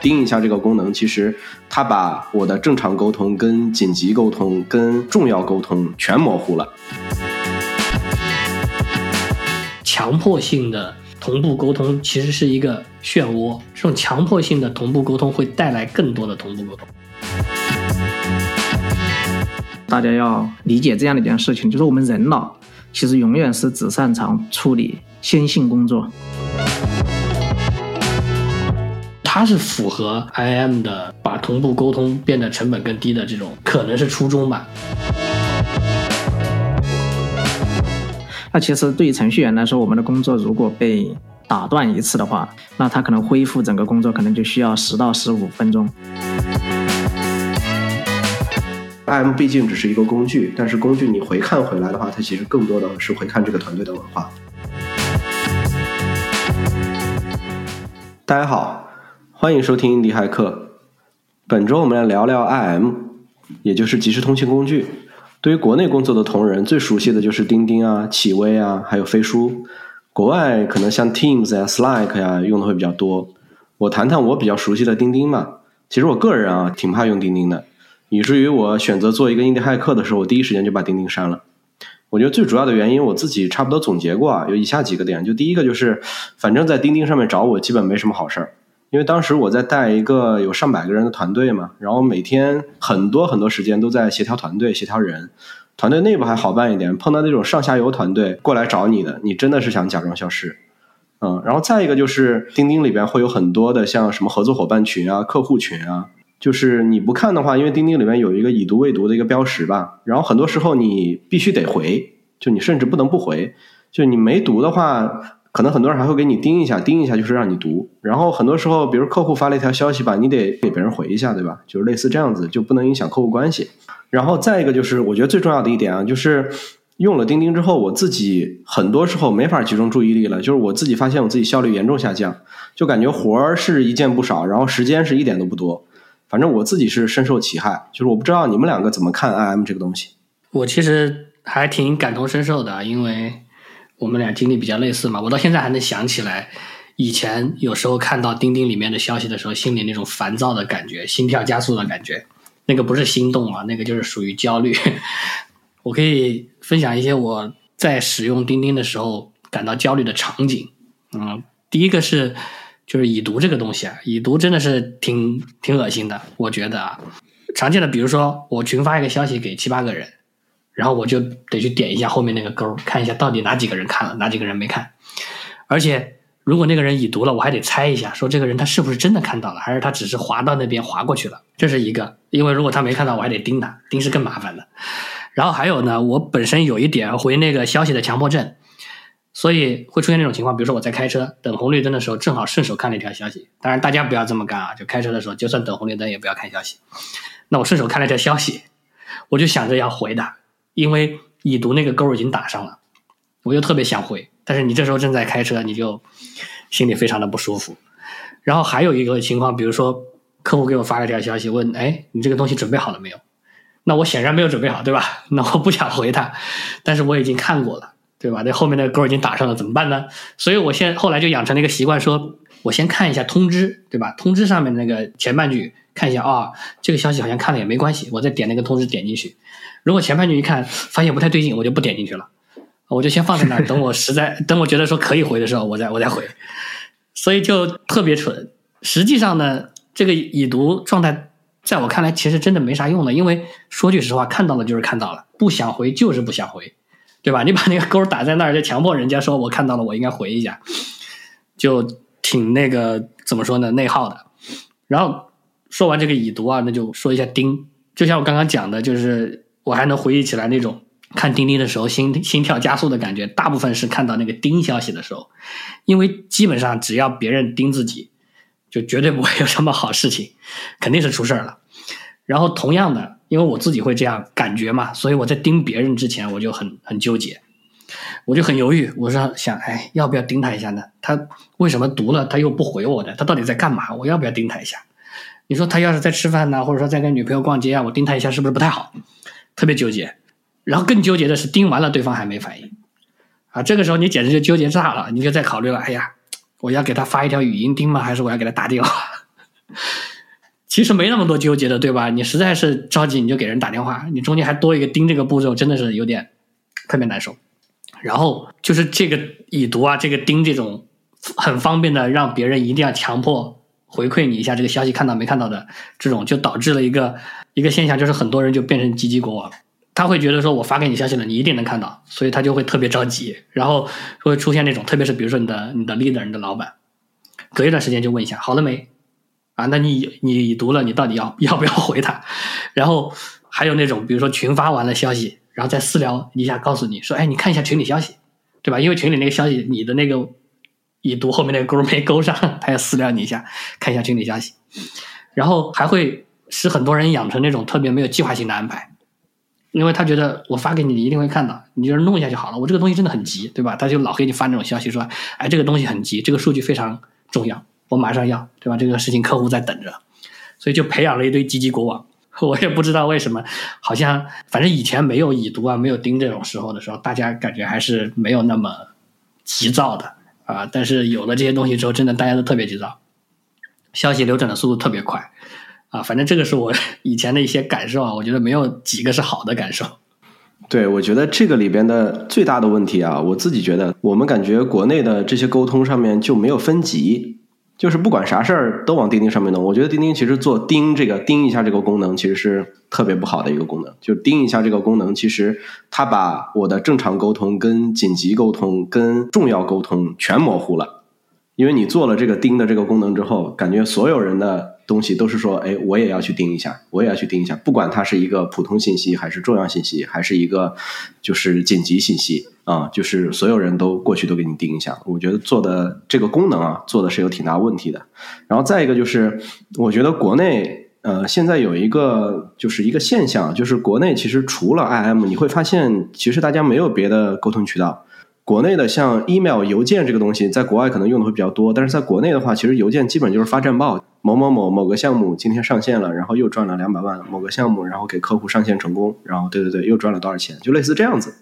盯一下这个功能，其实它把我的正常沟通、跟紧急沟通、跟重要沟通全模糊了。强迫性的同步沟通其实是一个漩涡，这种强迫性的同步沟通会带来更多的同步沟通。大家要理解这样的一件事情，就是我们人脑其实永远是只擅长处理先性工作。它是符合 IM 的，把同步沟通变得成本更低的这种，可能是初衷吧。那其实对于程序员来说，我们的工作如果被打断一次的话，那他可能恢复整个工作可能就需要十到十五分钟。IM 毕竟只是一个工具，但是工具你回看回来的话，它其实更多的是回看这个团队的文化。大家好，欢迎收听离骇客。本周我们来聊聊 IM，也就是即时通信工具。对于国内工作的同仁，最熟悉的就是钉钉啊、企微啊，还有飞书。国外可能像 Teams 呀、Slack 呀用的会比较多。我谈谈我比较熟悉的钉钉吧。其实我个人啊，挺怕用钉钉的。以至于我选择做一个印第骇客的时候，我第一时间就把钉钉删了。我觉得最主要的原因，我自己差不多总结过啊，有以下几个点。就第一个就是，反正在钉钉上面找我，基本没什么好事儿。因为当时我在带一个有上百个人的团队嘛，然后每天很多很多时间都在协调团队、协调人。团队内部还好办一点，碰到那种上下游团队过来找你的，你真的是想假装消失。嗯，然后再一个就是，钉钉里边会有很多的像什么合作伙伴群啊、客户群啊。就是你不看的话，因为钉钉里面有一个已读未读的一个标识吧，然后很多时候你必须得回，就你甚至不能不回，就你没读的话，可能很多人还会给你盯一下，盯一下就是让你读，然后很多时候，比如客户发了一条消息吧，你得给别人回一下，对吧？就是类似这样子，就不能影响客户关系。然后再一个就是，我觉得最重要的一点啊，就是用了钉钉之后，我自己很多时候没法集中注意力了，就是我自己发现我自己效率严重下降，就感觉活儿是一件不少，然后时间是一点都不多。反正我自己是深受其害，就是我不知道你们两个怎么看 IM 这个东西。我其实还挺感同身受的，因为我们俩经历比较类似嘛。我到现在还能想起来，以前有时候看到钉钉里面的消息的时候，心里那种烦躁的感觉、心跳加速的感觉，那个不是心动啊，那个就是属于焦虑。我可以分享一些我在使用钉钉的时候感到焦虑的场景。嗯，第一个是。就是已读这个东西啊，已读真的是挺挺恶心的，我觉得啊，常见的比如说我群发一个消息给七八个人，然后我就得去点一下后面那个勾，看一下到底哪几个人看了，哪几个人没看。而且如果那个人已读了，我还得猜一下，说这个人他是不是真的看到了，还是他只是滑到那边滑过去了。这是一个，因为如果他没看到，我还得盯他，盯是更麻烦的。然后还有呢，我本身有一点回那个消息的强迫症。所以会出现那种情况，比如说我在开车等红绿灯的时候，正好顺手看了一条消息。当然，大家不要这么干啊！就开车的时候，就算等红绿灯也不要看消息。那我顺手看了一条消息，我就想着要回的，因为已读那个勾已经打上了，我就特别想回。但是你这时候正在开车，你就心里非常的不舒服。然后还有一个情况，比如说客户给我发了条消息，问：“哎，你这个东西准备好了没有？”那我显然没有准备好，对吧？那我不想回他，但是我已经看过了。对吧？那后面那个勾已经打上了，怎么办呢？所以我现后来就养成了一个习惯，说我先看一下通知，对吧？通知上面那个前半句看一下啊，这个消息好像看了也没关系，我再点那个通知点进去。如果前半句一看发现不太对劲，我就不点进去了，我就先放在那儿，等我实在 等我觉得说可以回的时候，我再我再回。所以就特别蠢。实际上呢，这个已读状态在我看来其实真的没啥用的，因为说句实话，看到了就是看到了，不想回就是不想回。对吧？你把那个勾打在那儿，就强迫人家说“我看到了，我应该回一下”，就挺那个怎么说呢？内耗的。然后说完这个已读啊，那就说一下钉。就像我刚刚讲的，就是我还能回忆起来那种看钉钉的时候心心跳加速的感觉，大部分是看到那个钉消息的时候，因为基本上只要别人钉自己，就绝对不会有什么好事情，肯定是出事儿了。然后同样的。因为我自己会这样感觉嘛，所以我在盯别人之前，我就很很纠结，我就很犹豫。我说想，哎，要不要盯他一下呢？他为什么读了他又不回我的？他到底在干嘛？我要不要盯他一下？你说他要是在吃饭呢，或者说在跟女朋友逛街啊，我盯他一下是不是不太好？特别纠结。然后更纠结的是，盯完了对方还没反应啊，这个时候你简直就纠结炸了，你就在考虑了，哎呀，我要给他发一条语音盯吗？还是我要给他打电话？其实没那么多纠结的，对吧？你实在是着急，你就给人打电话，你中间还多一个盯这个步骤，真的是有点特别难受。然后就是这个已读啊，这个盯这种很方便的，让别人一定要强迫回馈你一下这个消息看到没看到的这种，就导致了一个一个现象，就是很多人就变成积极国王。他会觉得说，我发给你消息了，你一定能看到，所以他就会特别着急，然后会出现那种，特别是比如说你的你的 leader，你的老板，隔一段时间就问一下好了没啊？那你你已读了，你到底要要不要回他？然后还有那种，比如说群发完了消息，然后再私聊一下，告诉你说，哎，你看一下群里消息，对吧？因为群里那个消息，你的那个已读后面那个勾没勾上，他要私聊你一下，看一下群里消息，然后还会使很多人养成那种特别没有计划性的安排。因为他觉得我发给你，你一定会看到，你就是弄一下就好了。我这个东西真的很急，对吧？他就老给你发那种消息说，哎，这个东西很急，这个数据非常重要，我马上要，对吧？这个事情客户在等着，所以就培养了一堆积极国王。我也不知道为什么，好像反正以前没有已读啊，没有盯这种时候的时候，大家感觉还是没有那么急躁的啊。但是有了这些东西之后，真的大家都特别急躁，消息流转的速度特别快。啊，反正这个是我 以前的一些感受啊，我觉得没有几个是好的感受。对，我觉得这个里边的最大的问题啊，我自己觉得，我们感觉国内的这些沟通上面就没有分级，就是不管啥事儿都往钉钉上面弄。我觉得钉钉其实做钉这个钉一下这个功能，其实是特别不好的一个功能。就钉一下这个功能，其实它把我的正常沟通、跟紧急沟通、跟重要沟通全模糊了。因为你做了这个钉的这个功能之后，感觉所有人的。东西都是说，哎，我也要去盯一下，我也要去盯一下，不管它是一个普通信息，还是重要信息，还是一个就是紧急信息啊，就是所有人都过去都给你盯一下。我觉得做的这个功能啊，做的是有挺大问题的。然后再一个就是，我觉得国内呃现在有一个就是一个现象，就是国内其实除了 IM，你会发现其实大家没有别的沟通渠道。国内的像 email 邮件这个东西，在国外可能用的会比较多，但是在国内的话，其实邮件基本就是发战报。某某某某个项目今天上线了，然后又赚了两百万。某个项目，然后给客户上线成功，然后对对对，又赚了多少钱？就类似这样子。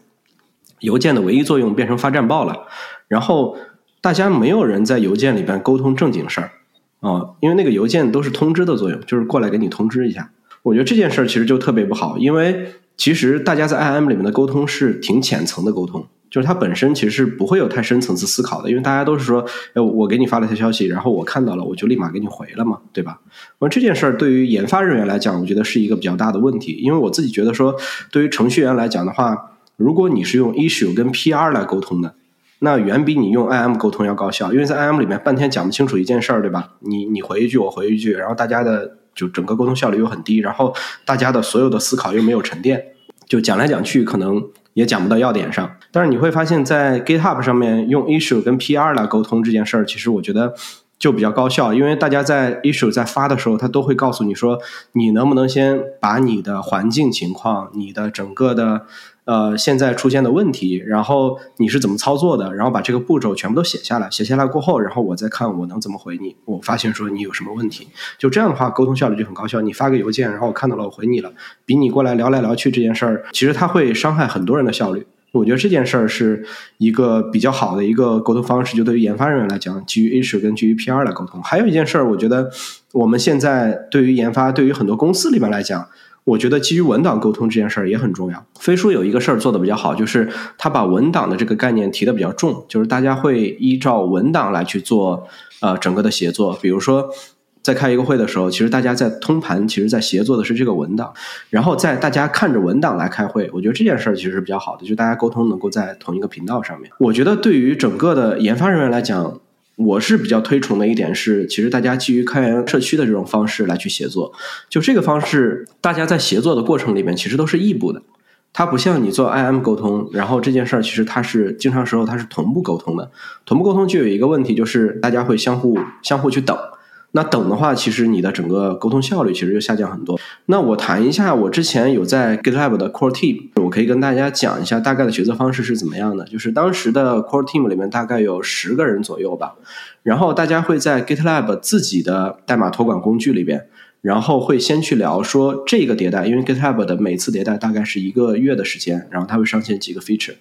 邮件的唯一作用变成发战报了，然后大家没有人在邮件里边沟通正经事儿啊，因为那个邮件都是通知的作用，就是过来给你通知一下。我觉得这件事儿其实就特别不好，因为其实大家在 IM 里面的沟通是挺浅层的沟通。就是它本身其实是不会有太深层次思考的，因为大家都是说，哎，我给你发了条消息，然后我看到了，我就立马给你回了嘛，对吧？那这件事儿对于研发人员来讲，我觉得是一个比较大的问题，因为我自己觉得说，对于程序员来讲的话，如果你是用 issue 跟 PR 来沟通的，那远比你用 IM 沟通要高效，因为在 IM 里面半天讲不清楚一件事儿，对吧？你你回一句，我回一句，然后大家的就整个沟通效率又很低，然后大家的所有的思考又没有沉淀，就讲来讲去可能。也讲不到要点上，但是你会发现在 GitHub 上面用 issue 跟 PR 来沟通这件事儿，其实我觉得就比较高效，因为大家在 issue 在发的时候，他都会告诉你说，你能不能先把你的环境情况、你的整个的。呃，现在出现的问题，然后你是怎么操作的？然后把这个步骤全部都写下来，写下来过后，然后我再看我能怎么回你。我发现说你有什么问题，就这样的话，沟通效率就很高效。你发个邮件，然后我看到了，我回你了，比你过来聊来聊去这件事儿，其实它会伤害很多人的效率。我觉得这件事儿是一个比较好的一个沟通方式，就对于研发人员来讲，基于 issue 跟基于 PR 来沟通。还有一件事儿，我觉得我们现在对于研发，对于很多公司里面来讲。我觉得基于文档沟通这件事儿也很重要。飞书有一个事儿做的比较好，就是他把文档的这个概念提的比较重，就是大家会依照文档来去做呃整个的协作。比如说在开一个会的时候，其实大家在通盘，其实在协作的是这个文档，然后在大家看着文档来开会。我觉得这件事儿其实是比较好的，就大家沟通能够在同一个频道上面。我觉得对于整个的研发人员来讲。我是比较推崇的一点是，其实大家基于开源社区的这种方式来去协作，就这个方式，大家在协作的过程里面其实都是异步的，它不像你做 IM 沟通，然后这件事儿其实它是经常时候它是同步沟通的，同步沟通就有一个问题，就是大家会相互相互去等。那等的话，其实你的整个沟通效率其实就下降很多。那我谈一下，我之前有在 GitLab 的 Core Team，我可以跟大家讲一下大概的决策方式是怎么样的。就是当时的 Core Team 里面大概有十个人左右吧，然后大家会在 GitLab 自己的代码托管工具里边，然后会先去聊说这个迭代，因为 GitHub 的每次迭代大概是一个月的时间，然后它会上线几个 feature，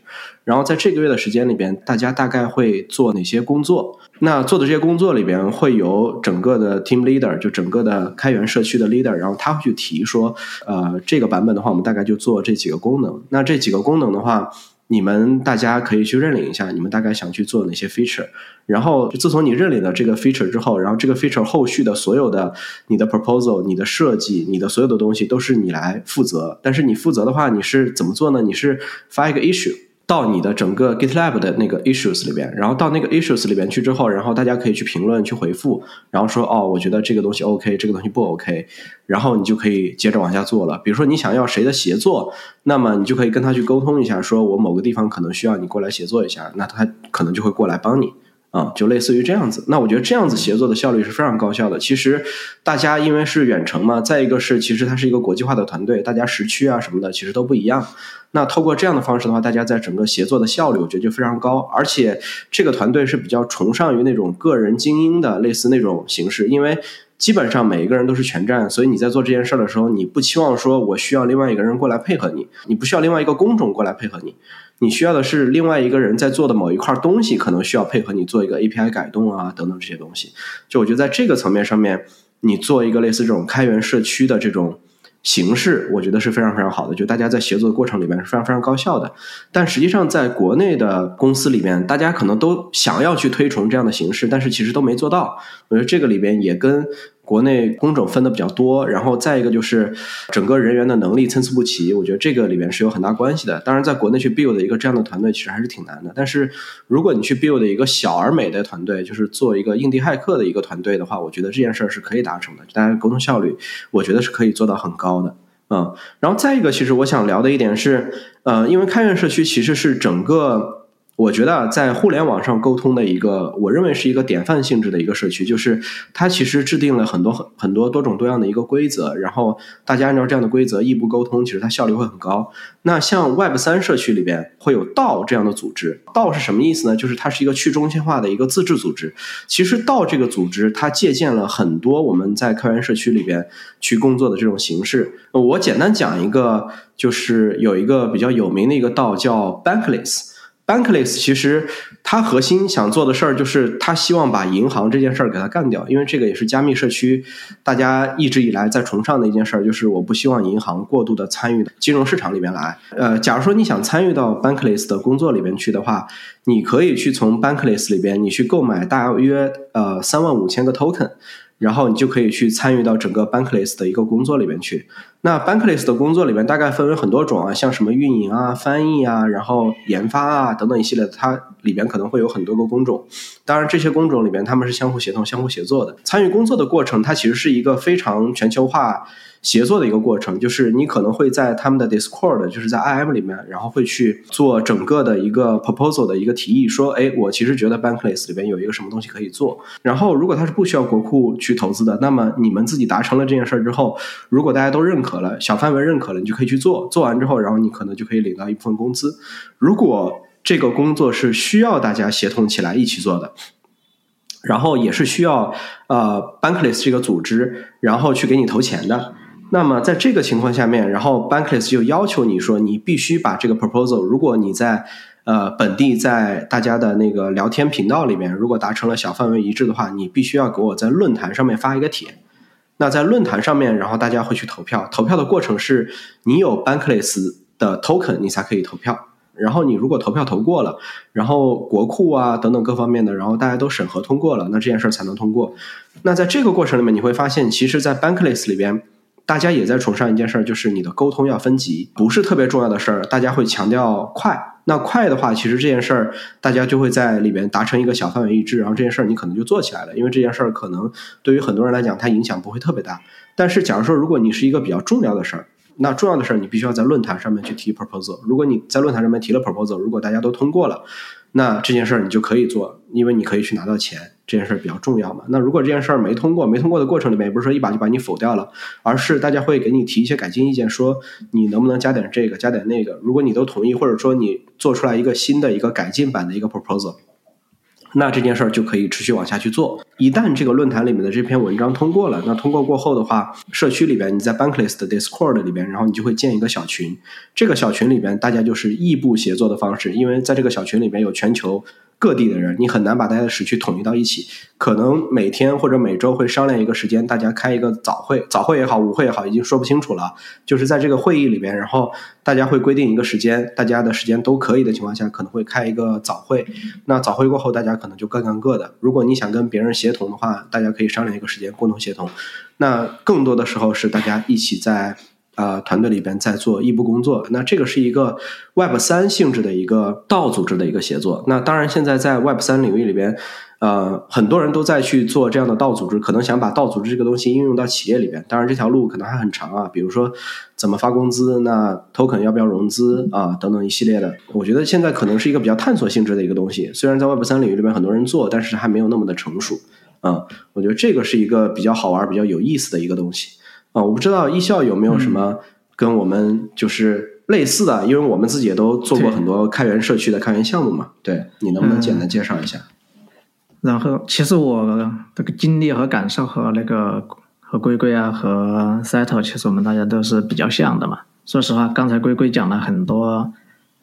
然后在这个月的时间里边，大家大概会做哪些工作？那做的这些工作里边会有整个的 team leader，就整个的开源社区的 leader，然后他会去提说，呃，这个版本的话，我们大概就做这几个功能。那这几个功能的话。你们大家可以去认领一下，你们大概想去做哪些 feature，然后自从你认领了这个 feature 之后，然后这个 feature 后续的所有的你的 proposal、你的设计、你的所有的东西都是你来负责。但是你负责的话，你是怎么做呢？你是发一个 issue。到你的整个 GitLab 的那个 issues 里边，然后到那个 issues 里边去之后，然后大家可以去评论、去回复，然后说哦，我觉得这个东西 OK，这个东西不 OK，然后你就可以接着往下做了。比如说你想要谁的协作，那么你就可以跟他去沟通一下，说我某个地方可能需要你过来协作一下，那他可能就会过来帮你。啊，就类似于这样子。那我觉得这样子协作的效率是非常高效的。其实大家因为是远程嘛，再一个是其实它是一个国际化的团队，大家时区啊什么的其实都不一样。那透过这样的方式的话，大家在整个协作的效率，我觉得就非常高。而且这个团队是比较崇尚于那种个人精英的类似那种形式，因为基本上每一个人都是全站，所以你在做这件事儿的时候，你不期望说我需要另外一个人过来配合你，你不需要另外一个工种过来配合你。你需要的是另外一个人在做的某一块东西，可能需要配合你做一个 API 改动啊，等等这些东西。就我觉得在这个层面上面，你做一个类似这种开源社区的这种形式，我觉得是非常非常好的。就大家在协作的过程里面是非常非常高效的。但实际上，在国内的公司里面，大家可能都想要去推崇这样的形式，但是其实都没做到。我觉得这个里边也跟。国内工种分的比较多，然后再一个就是整个人员的能力参差不齐，我觉得这个里面是有很大关系的。当然，在国内去 build 一个这样的团队，其实还是挺难的。但是，如果你去 build 一个小而美的团队，就是做一个印地骇客的一个团队的话，我觉得这件事儿是可以达成的。大家沟通效率，我觉得是可以做到很高的。嗯，然后再一个，其实我想聊的一点是，呃，因为开源社区其实是整个。我觉得在互联网上沟通的一个，我认为是一个典范性质的一个社区，就是它其实制定了很多很很多多种多样的一个规则，然后大家按照这样的规则异步沟通，其实它效率会很高。那像 Web 三社区里边会有道这样的组织，道是什么意思呢？就是它是一个去中心化的一个自治组织。其实道这个组织它借鉴了很多我们在开源社区里边去工作的这种形式。我简单讲一个，就是有一个比较有名的一个道叫 Bankless。Bankless 其实它核心想做的事儿就是，他希望把银行这件事儿给它干掉，因为这个也是加密社区大家一直以来在崇尚的一件事儿，就是我不希望银行过度的参与金融市场里面来。呃，假如说你想参与到 Bankless 的工作里面去的话，你可以去从 Bankless 里边你去购买大约呃三万五千个 token。然后你就可以去参与到整个 Bankless 的一个工作里面去。那 Bankless 的工作里面大概分为很多种啊，像什么运营啊、翻译啊、然后研发啊等等一系列，它里边可能会有很多个工种。当然，这些工种里面他们是相互协同、相互协作的。参与工作的过程，它其实是一个非常全球化。协作的一个过程，就是你可能会在他们的 Discord，就是在 IM 里面，然后会去做整个的一个 proposal 的一个提议，说，哎，我其实觉得 Bankless 里边有一个什么东西可以做。然后，如果它是不需要国库去投资的，那么你们自己达成了这件事儿之后，如果大家都认可了，小范围认可了，你就可以去做。做完之后，然后你可能就可以领到一部分工资。如果这个工作是需要大家协同起来一起做的。然后也是需要呃 Bankless 这个组织，然后去给你投钱的。那么在这个情况下面，然后 Bankless 就要求你说，你必须把这个 proposal，如果你在呃本地在大家的那个聊天频道里面，如果达成了小范围一致的话，你必须要给我在论坛上面发一个帖。那在论坛上面，然后大家会去投票。投票的过程是你有 Bankless 的 token，你才可以投票。然后你如果投票投过了，然后国库啊等等各方面的，然后大家都审核通过了，那这件事儿才能通过。那在这个过程里面，你会发现，其实，在 Bankless 里边。大家也在崇尚一件事儿，就是你的沟通要分级，不是特别重要的事儿，大家会强调快。那快的话，其实这件事儿大家就会在里边达成一个小范围一致，然后这件事儿你可能就做起来了。因为这件事儿可能对于很多人来讲，它影响不会特别大。但是，假如说如果你是一个比较重要的事儿，那重要的事儿你必须要在论坛上面去提 proposal。如果你在论坛上面提了 proposal，如果大家都通过了。那这件事儿你就可以做，因为你可以去拿到钱，这件事儿比较重要嘛。那如果这件事儿没通过，没通过的过程里面，也不是说一把就把你否掉了，而是大家会给你提一些改进意见，说你能不能加点这个，加点那个。如果你都同意，或者说你做出来一个新的一个改进版的一个 proposal，那这件事儿就可以持续往下去做。一旦这个论坛里面的这篇文章通过了，那通过过后的话，社区里边你在 Bankless 的 Discord 里边，然后你就会建一个小群。这个小群里边大家就是异步协作的方式，因为在这个小群里边有全球。各地的人，你很难把大家的时区统一到一起。可能每天或者每周会商量一个时间，大家开一个早会，早会也好，午会也好，已经说不清楚了。就是在这个会议里边，然后大家会规定一个时间，大家的时间都可以的情况下，可能会开一个早会。那早会过后，大家可能就各干各的。如果你想跟别人协同的话，大家可以商量一个时间，共同协同。那更多的时候是大家一起在。呃，团队里边在做异步工作，那这个是一个 Web 三性质的一个道组织的一个协作。那当然，现在在 Web 三领域里边，呃，很多人都在去做这样的道组织，可能想把道组织这个东西应用到企业里边。当然，这条路可能还很长啊。比如说，怎么发工资？那 Token 要不要融资啊？等等一系列的。我觉得现在可能是一个比较探索性质的一个东西。虽然在 Web 三领域里边很多人做，但是还没有那么的成熟。啊，我觉得这个是一个比较好玩、比较有意思的一个东西。啊，我不知道艺校有没有什么跟我们就是类似的，因为我们自己也都做过很多开源社区的开源项目嘛。对你能不能简单介绍一下？然后，其实我这个经历和感受和那个和龟龟啊和 Settle，其实我们大家都是比较像的嘛。说实话，刚才龟龟讲了很多，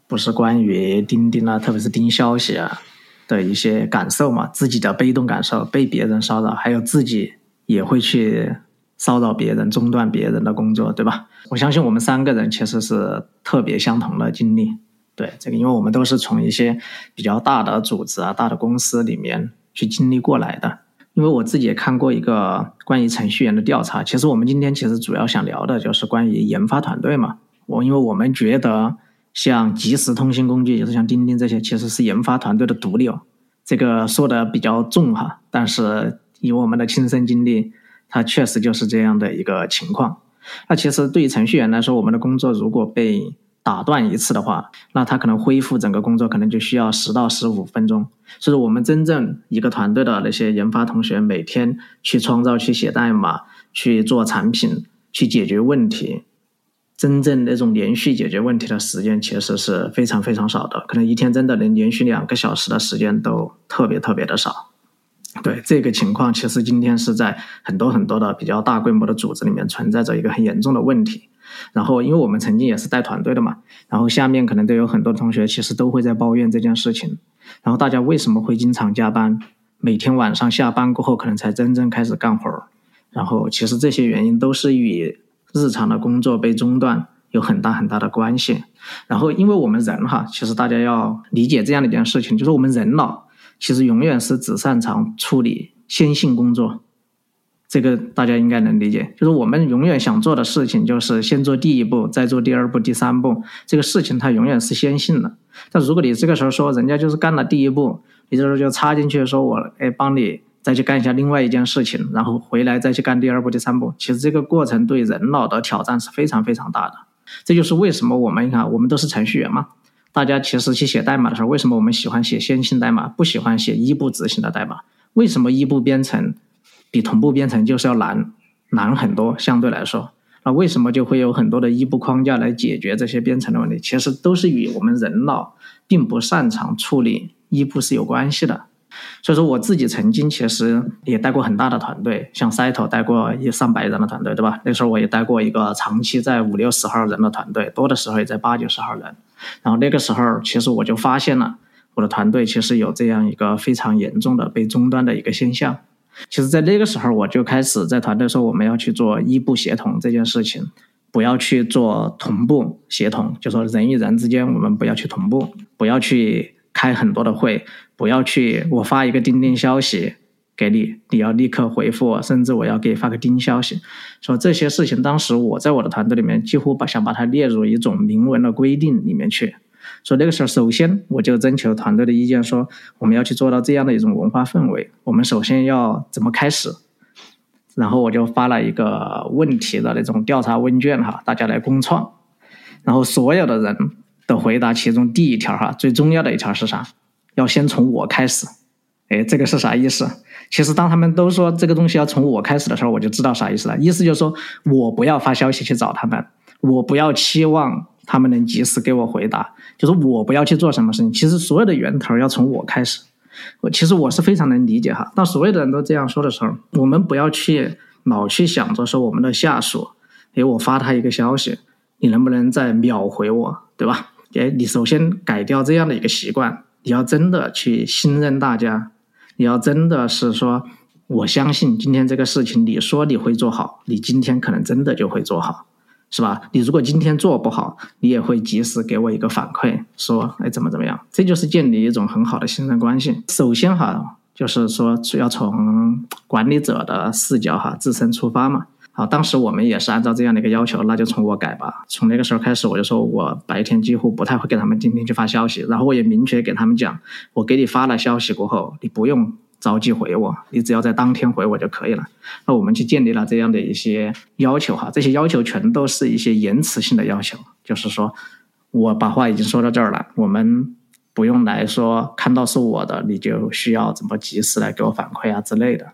不是关于钉钉啊，特别是钉消息啊的一些感受嘛，自己的被动感受，被别人骚扰，还有自己也会去。骚扰别人、中断别人的工作，对吧？我相信我们三个人其实是特别相同的经历。对这个，因为我们都是从一些比较大的组织啊、大的公司里面去经历过来的。因为我自己也看过一个关于程序员的调查。其实我们今天其实主要想聊的就是关于研发团队嘛。我因为我们觉得像即时通信工具，就是像钉钉这些，其实是研发团队的毒瘤。这个说的比较重哈，但是以我们的亲身经历。它确实就是这样的一个情况。那其实对于程序员来说，我们的工作如果被打断一次的话，那他可能恢复整个工作可能就需要十到十五分钟。所以，我们真正一个团队的那些研发同学，每天去创造、去写代码、去做产品、去解决问题，真正那种连续解决问题的时间，其实是非常非常少的。可能一天真的能连续两个小时的时间都特别特别的少。对这个情况，其实今天是在很多很多的比较大规模的组织里面存在着一个很严重的问题。然后，因为我们曾经也是带团队的嘛，然后下面可能都有很多同学，其实都会在抱怨这件事情。然后大家为什么会经常加班？每天晚上下班过后，可能才真正开始干活儿。然后，其实这些原因都是与日常的工作被中断有很大很大的关系。然后，因为我们人哈，其实大家要理解这样的一件事情，就是我们人脑。其实永远是只擅长处理先性工作，这个大家应该能理解。就是我们永远想做的事情，就是先做第一步，再做第二步、第三步。这个事情它永远是先性的。但如果你这个时候说人家就是干了第一步，你这时候就插进去说我哎帮你再去干一下另外一件事情，然后回来再去干第二步、第三步。其实这个过程对人脑的挑战是非常非常大的。这就是为什么我们你看我们都是程序员嘛。大家其实去写代码的时候，为什么我们喜欢写先行代码，不喜欢写一步执行的代码？为什么一步编程比同步编程就是要难难很多？相对来说，那为什么就会有很多的一步框架来解决这些编程的问题？其实都是与我们人脑并不擅长处理一步是有关系的。所以说，我自己曾经其实也带过很大的团队，像 Cyto 带过一上百人的团队，对吧？那时候我也带过一个长期在五六十号人的团队，多的时候也在八九十号人。然后那个时候，其实我就发现了我的团队其实有这样一个非常严重的被终端的一个现象。其实，在那个时候，我就开始在团队说我们要去做一步协同这件事情，不要去做同步协同，就说人与人之间我们不要去同步，不要去开很多的会。不要去，我发一个钉钉消息给你，你要立刻回复，甚至我要给你发个钉消息，说这些事情。当时我在我的团队里面几乎把想把它列入一种明文的规定里面去。所以那个时候，首先我就征求团队的意见，说我们要去做到这样的一种文化氛围。我们首先要怎么开始？然后我就发了一个问题的那种调查问卷哈，大家来共创。然后所有的人的回答，其中第一条哈，最重要的一条是啥？要先从我开始，哎，这个是啥意思？其实当他们都说这个东西要从我开始的时候，我就知道啥意思了。意思就是说我不要发消息去找他们，我不要期望他们能及时给我回答，就是我不要去做什么事情。其实所有的源头要从我开始。我其实我是非常能理解哈。当所有的人都这样说的时候，我们不要去老去想着说我们的下属，哎，我发他一个消息，你能不能再秒回我，对吧？哎，你首先改掉这样的一个习惯，你要真的去信任大家，你要真的是说，我相信今天这个事情，你说你会做好，你今天可能真的就会做好。是吧？你如果今天做不好，你也会及时给我一个反馈，说，哎，怎么怎么样？这就是建立一种很好的信任关系。首先哈，就是说要从管理者的视角哈，自身出发嘛。好，当时我们也是按照这样的一个要求，那就从我改吧。从那个时候开始，我就说我白天几乎不太会给他们钉钉去发消息，然后我也明确给他们讲，我给你发了消息过后，你不用。着急回我，你只要在当天回我就可以了。那我们去建立了这样的一些要求哈，这些要求全都是一些延迟性的要求，就是说我把话已经说到这儿了，我们不用来说看到是我的，你就需要怎么及时来给我反馈啊之类的。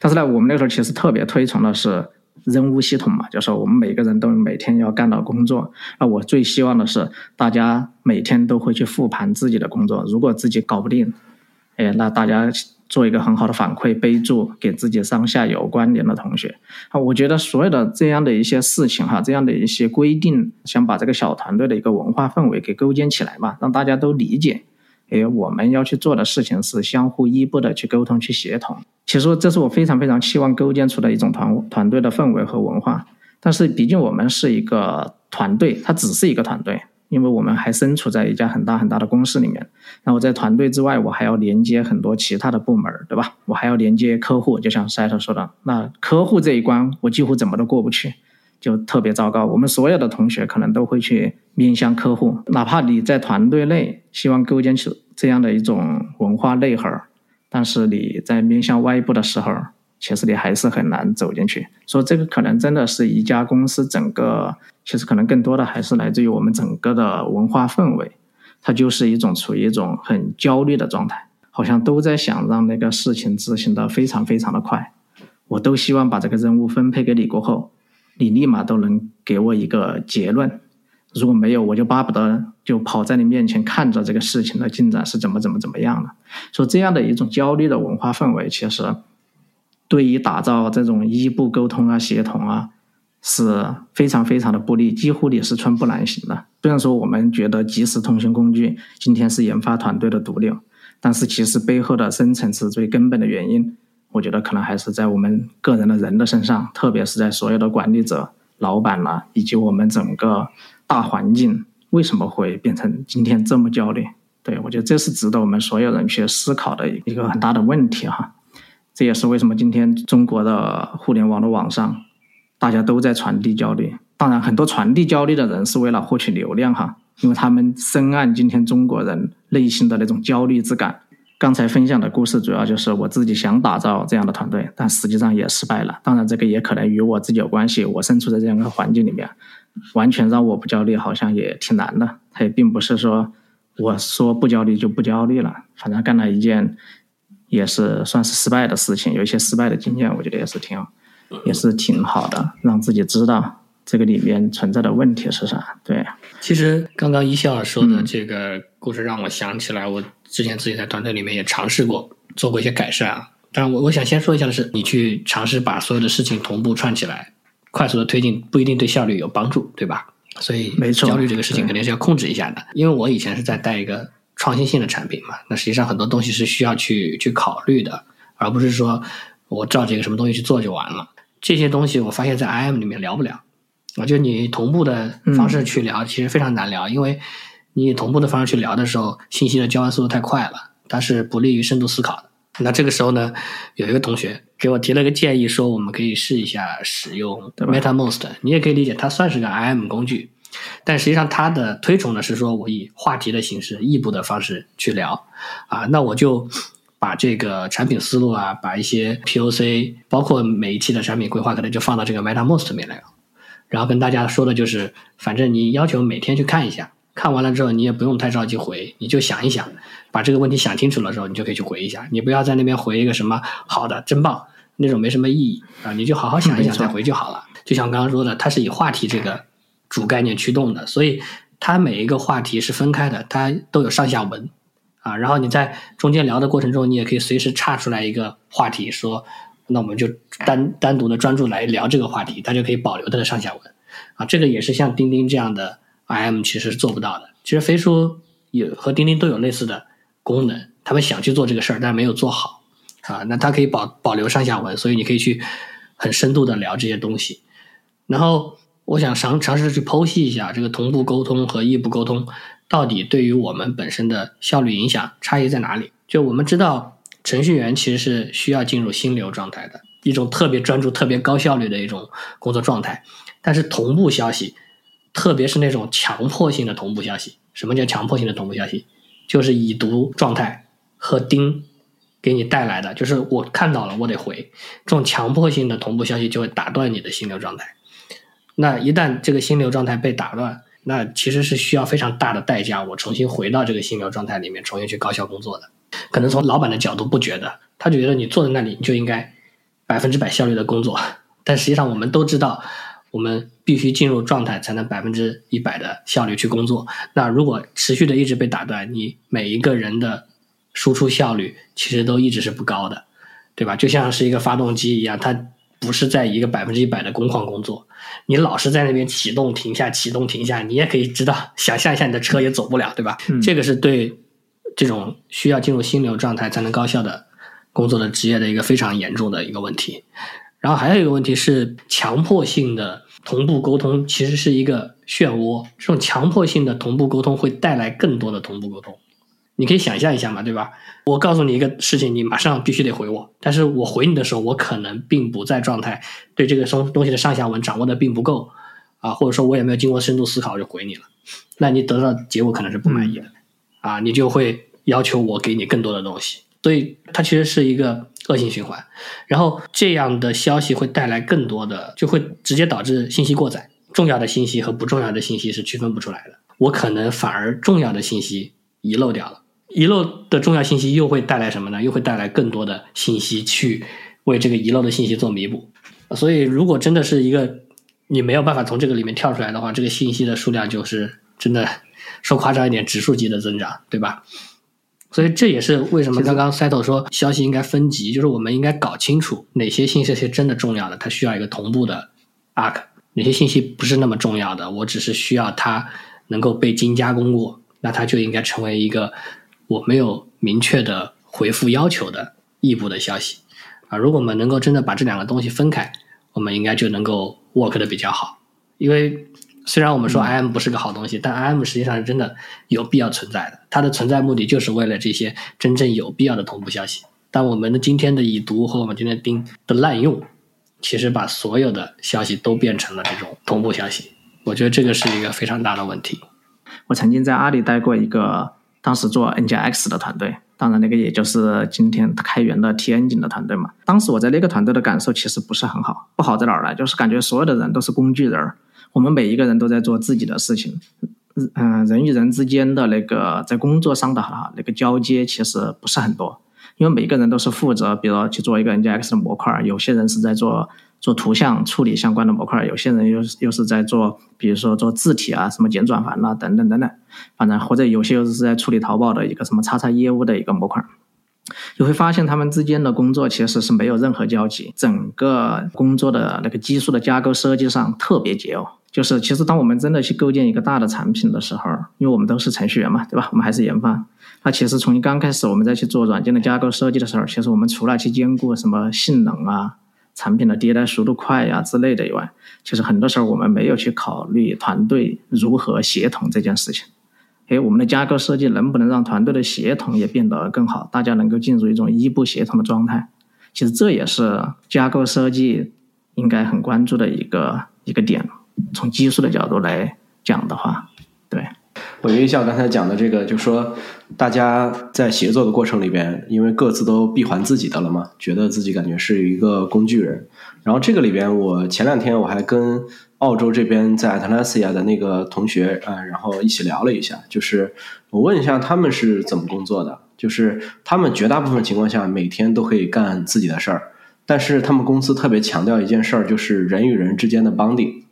但是呢，我们那时候其实特别推崇的是任务系统嘛，就是我们每个人都每天要干的工作。那我最希望的是大家每天都会去复盘自己的工作，如果自己搞不定，哎，那大家。做一个很好的反馈，备注给自己上下游关联的同学。啊，我觉得所有的这样的一些事情哈，这样的一些规定，想把这个小团队的一个文化氛围给构建起来嘛，让大家都理解。哎，我们要去做的事情是相互依附的去沟通、去协同。其实这是我非常非常期望构建出的一种团团队的氛围和文化。但是毕竟我们是一个团队，它只是一个团队。因为我们还身处在一家很大很大的公司里面，那我在团队之外，我还要连接很多其他的部门，对吧？我还要连接客户，就像赛特说的，那客户这一关我几乎怎么都过不去，就特别糟糕。我们所有的同学可能都会去面向客户，哪怕你在团队内希望构建起这样的一种文化内核，但是你在面向外部的时候。其实你还是很难走进去，所以这个可能真的是一家公司整个，其实可能更多的还是来自于我们整个的文化氛围，它就是一种处于一种很焦虑的状态，好像都在想让那个事情执行的非常非常的快，我都希望把这个任务分配给你过后，你立马都能给我一个结论，如果没有，我就巴不得就跑在你面前看着这个事情的进展是怎么怎么怎么样的，所以这样的一种焦虑的文化氛围，其实。对于打造这种异步沟通啊、协同啊，是非常非常的不利，几乎你是寸步难行的。虽然说我们觉得即时通讯工具今天是研发团队的毒瘤，但是其实背后的深层次最根本的原因，我觉得可能还是在我们个人的人的身上，特别是在所有的管理者、老板啦，以及我们整个大环境为什么会变成今天这么焦虑？对我觉得这是值得我们所有人去思考的一个很大的问题哈。这也是为什么今天中国的互联网的网上，大家都在传递焦虑。当然，很多传递焦虑的人是为了获取流量哈，因为他们深谙今天中国人内心的那种焦虑之感。刚才分享的故事主要就是我自己想打造这样的团队，但实际上也失败了。当然，这个也可能与我自己有关系。我身处在这样一个环境里面，完全让我不焦虑，好像也挺难的。它也并不是说我说不焦虑就不焦虑了，反正干了一件。也是算是失败的事情，有一些失败的经验，我觉得也是挺好，也是挺好的，让自己知道这个里面存在的问题是啥。对，其实刚刚一笑说的这个故事让我想起来，我之前自己在团队里面也尝试过做过一些改善啊。当然我我想先说一下的是，你去尝试把所有的事情同步串起来，快速的推进，不一定对效率有帮助，对吧？所以没错焦虑这个事情肯定是要控制一下的。因为我以前是在带一个。创新性的产品嘛，那实际上很多东西是需要去去考虑的，而不是说我照这个什么东西去做就完了。这些东西我发现，在 IM 里面聊不了啊，就你同步的方式去聊，其实非常难聊，因为你以同步的方式去聊的时候，信息的交换速度太快了，它是不利于深度思考的。那这个时候呢，有一个同学给我提了个建议，说我们可以试一下使用 MetaMost，你也可以理解，它算是个 IM 工具。但实际上，它的推崇呢是说，我以话题的形式、异步的方式去聊，啊，那我就把这个产品思路啊，把一些 POC，包括每一期的产品规划，可能就放到这个 MetaMost 里面来，然后跟大家说的就是，反正你要求每天去看一下，看完了之后你也不用太着急回，你就想一想，把这个问题想清楚了之后，你就可以去回一下，你不要在那边回一个什么好的、真棒那种没什么意义啊，你就好好想一想再回就好了。就像刚刚说的，它是以话题这个。主概念驱动的，所以它每一个话题是分开的，它都有上下文啊，然后你在中间聊的过程中，你也可以随时岔出来一个话题，说那我们就单单独的专注来聊这个话题，它就可以保留它的上下文啊。这个也是像钉钉这样的 IM 其实是做不到的。其实飞书有和钉钉都有类似的功能，他们想去做这个事儿，但是没有做好啊。那它可以保保留上下文，所以你可以去很深度的聊这些东西。然后我想尝尝试去剖析一下这个同步沟通和异步沟通。到底对于我们本身的效率影响差异在哪里？就我们知道，程序员其实是需要进入心流状态的一种特别专注、特别高效率的一种工作状态。但是同步消息，特别是那种强迫性的同步消息，什么叫强迫性的同步消息？就是已读状态和钉给你带来的，就是我看到了，我得回。这种强迫性的同步消息就会打断你的心流状态。那一旦这个心流状态被打断，那其实是需要非常大的代价，我重新回到这个心流状态里面，重新去高效工作的。可能从老板的角度不觉得，他就觉得你坐在那里你就应该百分之百效率的工作。但实际上我们都知道，我们必须进入状态才能百分之一百的效率去工作。那如果持续的一直被打断，你每一个人的输出效率其实都一直是不高的，对吧？就像是一个发动机一样，它。不是在一个百分之一百的工况工作，你老是在那边启动停下启动停下，你也可以知道，想象一下你的车也走不了，对吧？这个是对这种需要进入心流状态才能高效的工作的职业的一个非常严重的一个问题。然后还有一个问题是，强迫性的同步沟通其实是一个漩涡，这种强迫性的同步沟通会带来更多的同步沟通。你可以想象一下嘛，对吧？我告诉你一个事情，你马上必须得回我。但是我回你的时候，我可能并不在状态，对这个东东西的上下文掌握的并不够啊，或者说我也没有经过深度思考就回你了，那你得到的结果可能是不满意的啊，你就会要求我给你更多的东西，所以它其实是一个恶性循环。然后这样的消息会带来更多的，就会直接导致信息过载，重要的信息和不重要的信息是区分不出来的。我可能反而重要的信息遗漏掉了。遗漏的重要信息又会带来什么呢？又会带来更多的信息去为这个遗漏的信息做弥补。所以，如果真的是一个你没有办法从这个里面跳出来的话，这个信息的数量就是真的 说夸张一点，指数级的增长，对吧？所以这也是为什么刚刚 Settle 说消息应该分级，就是我们应该搞清楚哪些信息是真的重要的，它需要一个同步的 arc；哪些信息不是那么重要的，我只是需要它能够被精加工过，那它就应该成为一个。我没有明确的回复要求的异步的消息啊，如果我们能够真的把这两个东西分开，我们应该就能够 work 的比较好。因为虽然我们说 IM 不是个好东西，但 IM 实际上是真的有必要存在的。它的存在目的就是为了这些真正有必要的同步消息。但我们的今天的已读和我们今天钉的滥用，其实把所有的消息都变成了这种同步消息。我觉得这个是一个非常大的问题。我曾经在阿里待过一个。当时做 N 加 X 的团队，当然那个也就是今天开源的 T N 景的团队嘛。当时我在那个团队的感受其实不是很好，不好在哪儿呢？就是感觉所有的人都是工具人，我们每一个人都在做自己的事情，嗯，人与人之间的那个在工作上的哈那个交接其实不是很多，因为每个人都是负责，比如去做一个 N 加 X 的模块，有些人是在做。做图像处理相关的模块，有些人又又是在做，比如说做字体啊，什么简转繁呐，等等等等，反正或者有些又是在处理淘宝的一个什么叉叉业务的一个模块，你会发现他们之间的工作其实是没有任何交集，整个工作的那个基数的架构设计上特别结哦。就是其实当我们真的去构建一个大的产品的时候，因为我们都是程序员嘛，对吧？我们还是研发，那其实从刚开始我们在去做软件的架构设计的时候，其实我们除了去兼顾什么性能啊。产品的迭代速度快呀之类的以外，其实很多时候我们没有去考虑团队如何协同这件事情。哎，我们的架构设计能不能让团队的协同也变得更好？大家能够进入一种一步协同的状态。其实这也是架构设计应该很关注的一个一个点。从技术的角度来讲的话，对。我印象刚才讲的这个，就说大家在协作的过程里边，因为各自都闭环自己的了嘛，觉得自己感觉是一个工具人。然后这个里边，我前两天我还跟澳洲这边在 Atlasia 的那个同学啊，然后一起聊了一下，就是我问一下他们是怎么工作的，就是他们绝大部分情况下每天都可以干自己的事儿，但是他们公司特别强调一件事儿，就是人与人之间的 bonding。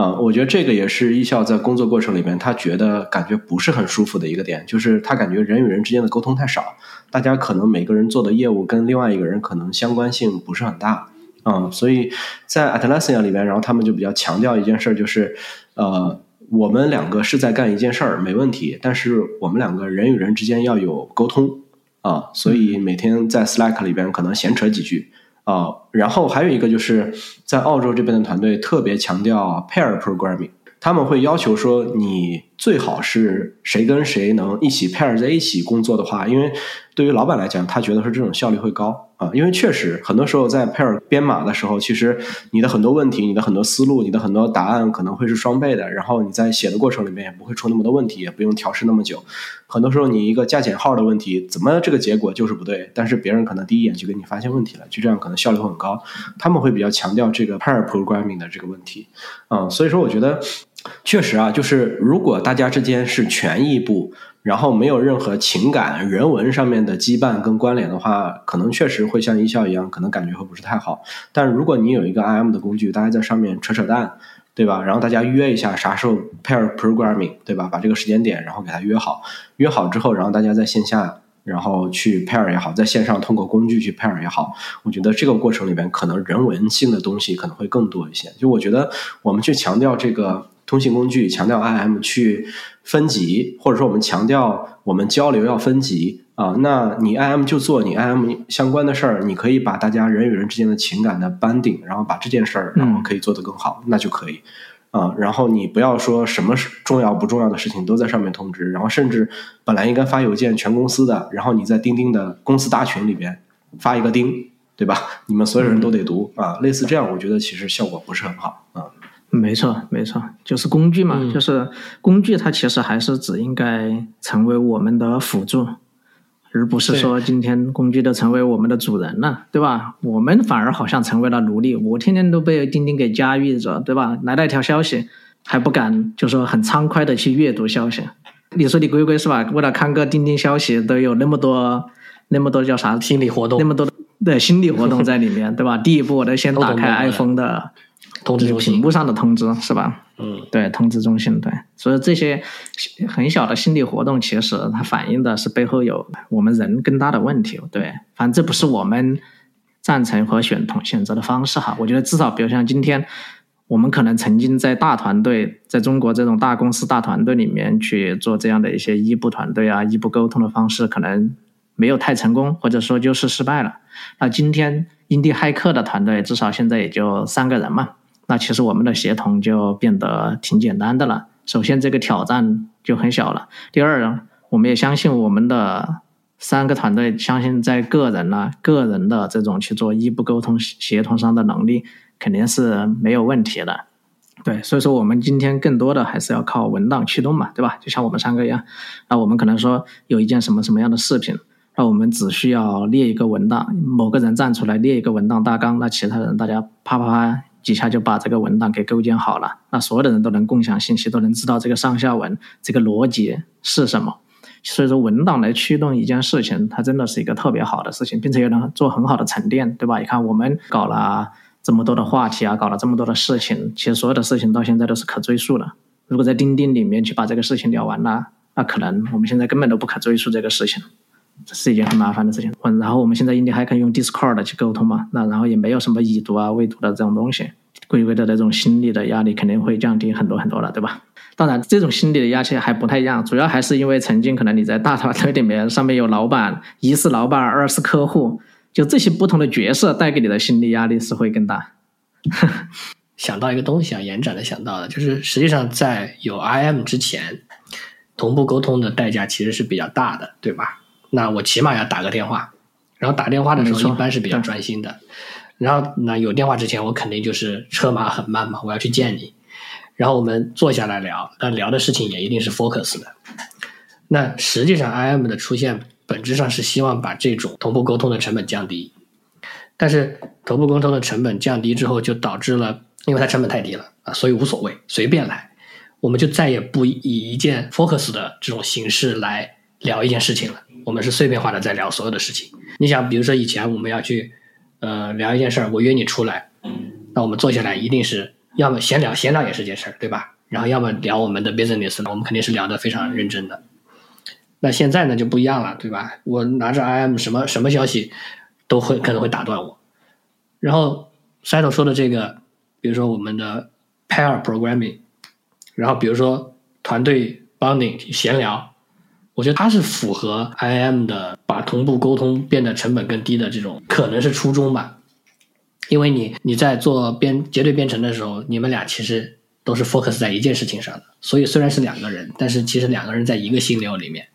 啊、我觉得这个也是艺校在工作过程里面，他觉得感觉不是很舒服的一个点，就是他感觉人与人之间的沟通太少，大家可能每个人做的业务跟另外一个人可能相关性不是很大。嗯，所以在 Atlassian 里面，然后他们就比较强调一件事儿，就是呃，我们两个是在干一件事儿，没问题，但是我们两个人与人之间要有沟通啊，所以每天在 Slack 里边可能闲扯几句啊。然后还有一个就是在澳洲这边的团队特别强调 pair programming，他们会要求说你最好是谁跟谁能一起 pair 在一起工作的话，因为对于老板来讲，他觉得说这种效率会高啊，因为确实很多时候在 pair 编码的时候，其实你的很多问题、你的很多思路、你的很多答案可能会是双倍的，然后你在写的过程里面也不会出那么多问题，也不用调试那么久。很多时候你一个加减号的问题，怎么这个结果就是不对，但是别人可能第一眼就给你发现问题了，就这样可能效率会很高。他们会比较强调这个 pair programming 的这个问题，嗯，所以说我觉得确实啊，就是如果大家之间是权益部，然后没有任何情感、人文上面的羁绊跟关联的话，可能确实会像一校一样，可能感觉会不是太好。但如果你有一个 IM 的工具，大家在上面扯扯淡，对吧？然后大家约一下啥时候 pair programming，对吧？把这个时间点，然后给他约好，约好之后，然后大家在线下。然后去 pair 也好，在线上通过工具去 pair 也好，我觉得这个过程里边可能人文性的东西可能会更多一些。就我觉得我们去强调这个通信工具，强调 IM 去分级，或者说我们强调我们交流要分级啊，那你 IM 就做你 IM 相关的事儿，你可以把大家人与人之间的情感的扳顶，然后把这件事儿，然后可以做得更好，那就可以。啊，然后你不要说什么重要不重要的事情都在上面通知，然后甚至本来应该发邮件全公司的，然后你在钉钉的公司大群里边发一个钉，对吧？你们所有人都得读啊，类似这样，我觉得其实效果不是很好啊。没错，没错，就是工具嘛，就是工具，它其实还是只应该成为我们的辅助。而不是说今天工具都成为我们的主人了，对吧？我们反而好像成为了奴隶。我天天都被钉钉给驾驭着，对吧？来了一条消息，还不敢就说很畅快的去阅读消息。你说你龟龟是吧？为了看个钉钉消息，都有那么多那么多叫啥心理活动，那么多的心理活动在里面，对吧？第一步我得先打开 iPhone 的通知中心屏幕上的通知，是吧？嗯，对，通知中心对，所以这些很小的心理活动，其实它反映的是背后有我们人更大的问题。对，反正这不是我们赞成和选同选择的方式哈。我觉得至少，比如像今天，我们可能曾经在大团队，在中国这种大公司大团队里面去做这样的一些异步团队啊、异步沟通的方式，可能没有太成功，或者说就是失败了。那今天印地骇客的团队，至少现在也就三个人嘛。那其实我们的协同就变得挺简单的了。首先，这个挑战就很小了。第二呢，我们也相信我们的三个团队，相信在个人呢、个人的这种去做异步沟通协同上的能力，肯定是没有问题的。对，所以说我们今天更多的还是要靠文档驱动嘛，对吧？就像我们三个一样，那我们可能说有一件什么什么样的视频，那我们只需要列一个文档，某个人站出来列一个文档大纲，那其他人大家啪啪啪。几下就把这个文档给构建好了，那所有的人都能共享信息，都能知道这个上下文这个逻辑是什么。所以说，文档来驱动一件事情，它真的是一个特别好的事情，并且又能做很好的沉淀，对吧？你看，我们搞了这么多的话题啊，搞了这么多的事情，其实所有的事情到现在都是可追溯的。如果在钉钉里面去把这个事情聊完了，那可能我们现在根本都不可追溯这个事情。是一件很麻烦的事情。嗯，然后我们现在印地还可以用 Discord 去沟通嘛？那然后也没有什么已读啊、未读的这种东西，龟龟的那种心理的压力肯定会降低很多很多了，对吧？当然，这种心理的压力还不太一样，主要还是因为曾经可能你在大团队里面，上面有老板，一是老板，二是客户，就这些不同的角色带给你的心理压力是会更大。想到一个东西啊，延展的想到的，就是实际上在有 IM 之前，同步沟通的代价其实是比较大的，对吧？那我起码要打个电话，然后打电话的时候一般是比较专心的。然后那有电话之前，我肯定就是车马很慢嘛，我要去见你。然后我们坐下来聊，那聊的事情也一定是 focus 的。那实际上 IM 的出现本质上是希望把这种同步沟通的成本降低，但是同步沟通的成本降低之后，就导致了因为它成本太低了啊，所以无所谓，随便来，我们就再也不以一件 focus 的这种形式来聊一件事情了。我们是碎片化的在聊所有的事情。你想，比如说以前我们要去呃聊一件事儿，我约你出来，那我们坐下来一定是要么闲聊，闲聊也是件事儿，对吧？然后要么聊我们的 business，我们肯定是聊得非常认真的。那现在呢就不一样了，对吧？我拿着 IM 什么什么消息都会可能会打断我。然后 Sato 说的这个，比如说我们的 pair programming，然后比如说团队 bonding 闲聊，我觉得它是符合 IM 的把同步沟通变得成本更低的这种可能是初衷吧。因为你你在做编结对编程的时候，你们俩其实都是 focus 在一件事情上的，所以虽然是两个人，但是其实两个人在一个心流里面。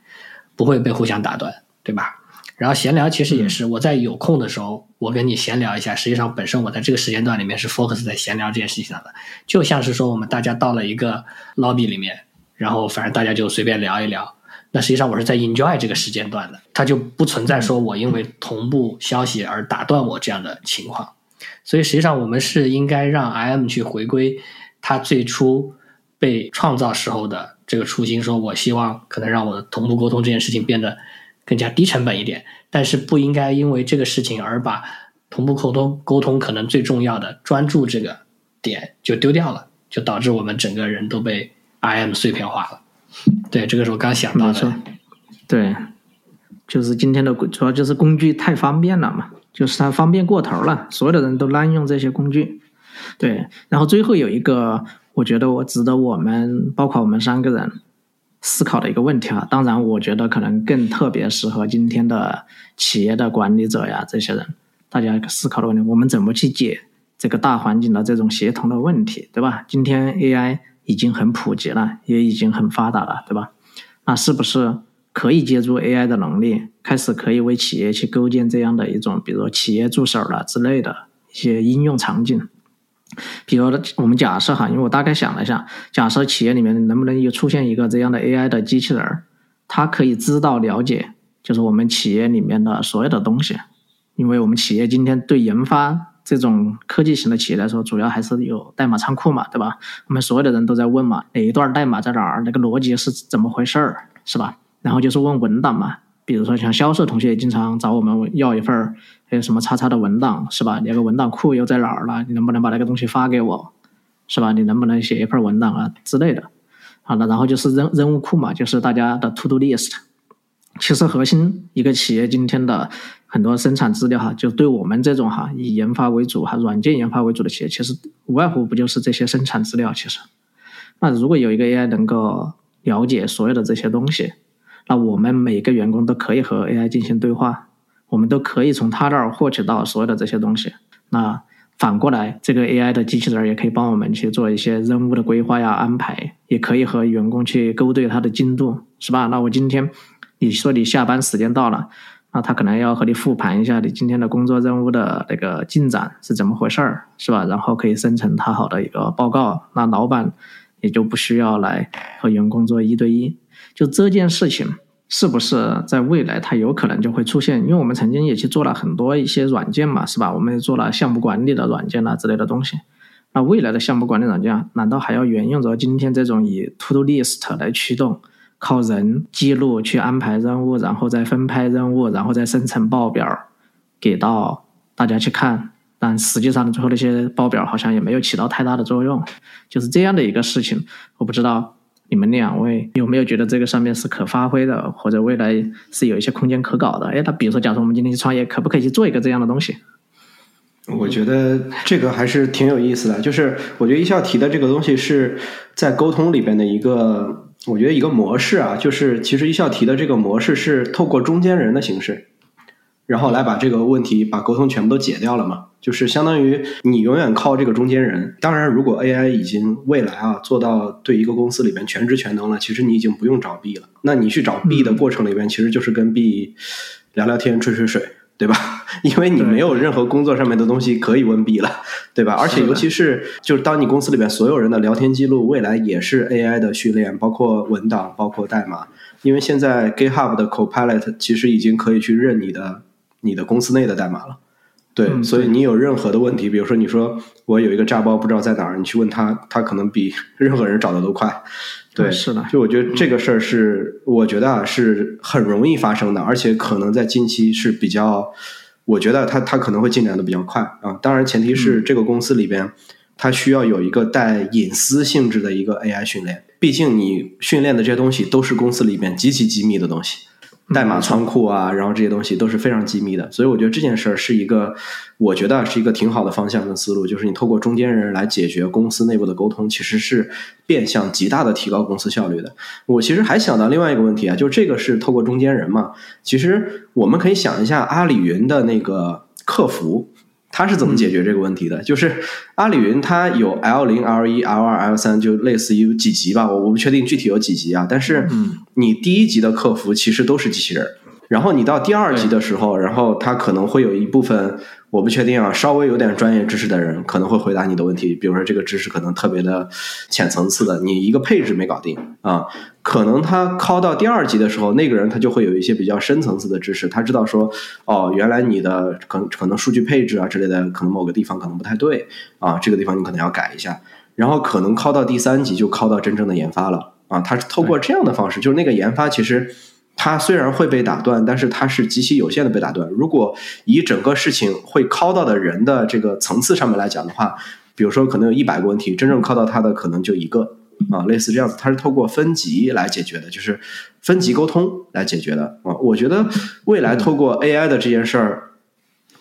不会被互相打断，对吧？然后闲聊其实也是我在有空的时候，我跟你闲聊一下。实际上，本身我在这个时间段里面是 focus 在闲聊这件事情上的，就像是说我们大家到了一个 lobby 里面，然后反正大家就随便聊一聊。那实际上我是在 enjoy 这个时间段的，它就不存在说我因为同步消息而打断我这样的情况。所以实际上我们是应该让 IM 去回归它最初被创造时候的。这个初心，说我希望可能让我的同步沟通这件事情变得更加低成本一点，但是不应该因为这个事情而把同步沟通沟通可能最重要的专注这个点就丢掉了，就导致我们整个人都被 IM 碎片化了。对，这个是我刚想到的。对，就是今天的主要就是工具太方便了嘛，就是它方便过头了，所有的人都滥用这些工具。对，然后最后有一个。我觉得我值得我们，包括我们三个人思考的一个问题啊。当然，我觉得可能更特别适合今天的企业的管理者呀，这些人，大家思考的问题，我们怎么去解这个大环境的这种协同的问题，对吧？今天 AI 已经很普及了，也已经很发达了，对吧？那是不是可以借助 AI 的能力，开始可以为企业去构建这样的一种，比如企业助手了之类的一些应用场景？比如，我们假设哈，因为我大概想了一下，假设企业里面能不能又出现一个这样的 AI 的机器人儿，它可以知道了解，就是我们企业里面的所有的东西。因为我们企业今天对研发这种科技型的企业来说，主要还是有代码仓库嘛，对吧？我们所有的人都在问嘛，哪一段代码在哪儿，那个逻辑是怎么回事儿，是吧？然后就是问文档嘛。比如说，像销售同学也经常找我们要一份儿，还有什么叉叉的文档，是吧？你那个文档库又在哪儿了？你能不能把那个东西发给我，是吧？你能不能写一份文档啊之类的？好了，然后就是任任务库嘛，就是大家的 to do list。其实核心一个企业今天的很多生产资料哈，就对我们这种哈以研发为主哈软件研发为主的企业，其实无外乎不就是这些生产资料？其实，那如果有一个 AI 能够了解所有的这些东西。那我们每个员工都可以和 AI 进行对话，我们都可以从他那儿获取到所有的这些东西。那反过来，这个 AI 的机器人也可以帮我们去做一些任务的规划呀、安排，也可以和员工去勾兑他的进度，是吧？那我今天你说你下班时间到了，那他可能要和你复盘一下你今天的工作任务的那个进展是怎么回事儿，是吧？然后可以生成他好的一个报告，那老板也就不需要来和员工做一对一。就这件事情，是不是在未来它有可能就会出现？因为我们曾经也去做了很多一些软件嘛，是吧？我们也做了项目管理的软件啊之类的东西。那未来的项目管理软件，难道还要沿用着今天这种以 To Do List 来驱动，靠人记录去安排任务，然后再分派任务，然后再生成报表给到大家去看？但实际上最后那些报表好像也没有起到太大的作用。就是这样的一个事情，我不知道。你们两位有没有觉得这个上面是可发挥的，或者未来是有一些空间可搞的？哎，那比如说，假如我们今天去创业，可不可以去做一个这样的东西？我觉得这个还是挺有意思的。就是我觉得一笑提的这个东西是在沟通里边的一个，我觉得一个模式啊。就是其实一笑提的这个模式是透过中间人的形式。然后来把这个问题、把沟通全部都解掉了嘛？就是相当于你永远靠这个中间人。当然，如果 AI 已经未来啊做到对一个公司里边全职全能了，其实你已经不用找 B 了。那你去找 B 的过程里边，其实就是跟 B 聊聊天、吹吹水，对吧？因为你没有任何工作上面的东西可以问 B 了，对吧？而且尤其是就是当你公司里边所有人的聊天记录，未来也是 AI 的训练，包括文档、包括代码。因为现在 GitHub 的 Copilot 其实已经可以去认你的。你的公司内的代码了，对，所以你有任何的问题，比如说你说我有一个炸包不知道在哪儿，你去问他，他可能比 任何人找的都快。对，是的。就我觉得这个事儿是，我觉得啊是很容易发生的，而且可能在近期是比较，我觉得它它可能会进展的比较快啊。当然前提是这个公司里边它需要有一个带隐私性质的一个 AI 训练。毕竟你训练的这些东西都是公司里边极其机密的东西。代码仓库啊，然后这些东西都是非常机密的，所以我觉得这件事儿是一个，我觉得是一个挺好的方向跟思路，就是你透过中间人来解决公司内部的沟通，其实是变相极大的提高公司效率的。我其实还想到另外一个问题啊，就这个是透过中间人嘛，其实我们可以想一下阿里云的那个客服。它是怎么解决这个问题的？就是阿里云它有 L 零、L 一、L 二、L 三，就类似于几级吧，我我不确定具体有几级啊。但是你第一级的客服其实都是机器人。然后你到第二级的时候，然后它可能会有一部分我不确定啊，稍微有点专业知识的人可能会回答你的问题。比如说这个知识可能特别的浅层次的，你一个配置没搞定啊，可能他考到第二级的时候，那个人他就会有一些比较深层次的知识，他知道说哦，原来你的可能可能数据配置啊之类的，可能某个地方可能不太对啊，这个地方你可能要改一下。然后可能考到第三级就考到真正的研发了啊，他是透过这样的方式，就是那个研发其实。它虽然会被打断，但是它是极其有限的被打断。如果以整个事情会敲到的人的这个层次上面来讲的话，比如说可能有一百个问题，真正敲到他的可能就一个啊，类似这样子。它是透过分级来解决的，就是分级沟通来解决的啊。我觉得未来透过 AI 的这件事儿，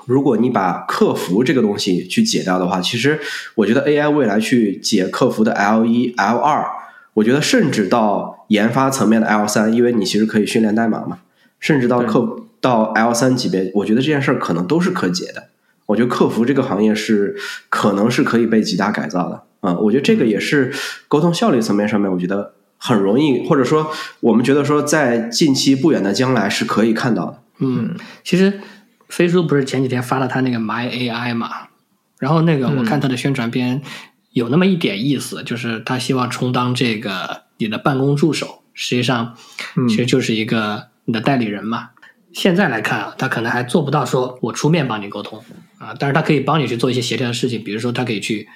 如果你把客服这个东西去解掉的话，其实我觉得 AI 未来去解客服的 L 一、L 二。我觉得甚至到研发层面的 L 三，因为你其实可以训练代码嘛，甚至到客到 L 三级别，我觉得这件事儿可能都是可解的。我觉得客服这个行业是可能是可以被极大改造的啊。我觉得这个也是沟通效率层面上面，我觉得很容易，或者说我们觉得说在近期不远的将来是可以看到的。嗯，其实飞书不是前几天发了他那个 My AI 嘛，然后那个我看他的宣传片。有那么一点意思，就是他希望充当这个你的办公助手，实际上其实就是一个你的代理人嘛。现在来看啊，他可能还做不到说我出面帮你沟通啊，但是他可以帮你去做一些协调的事情，比如说他可以去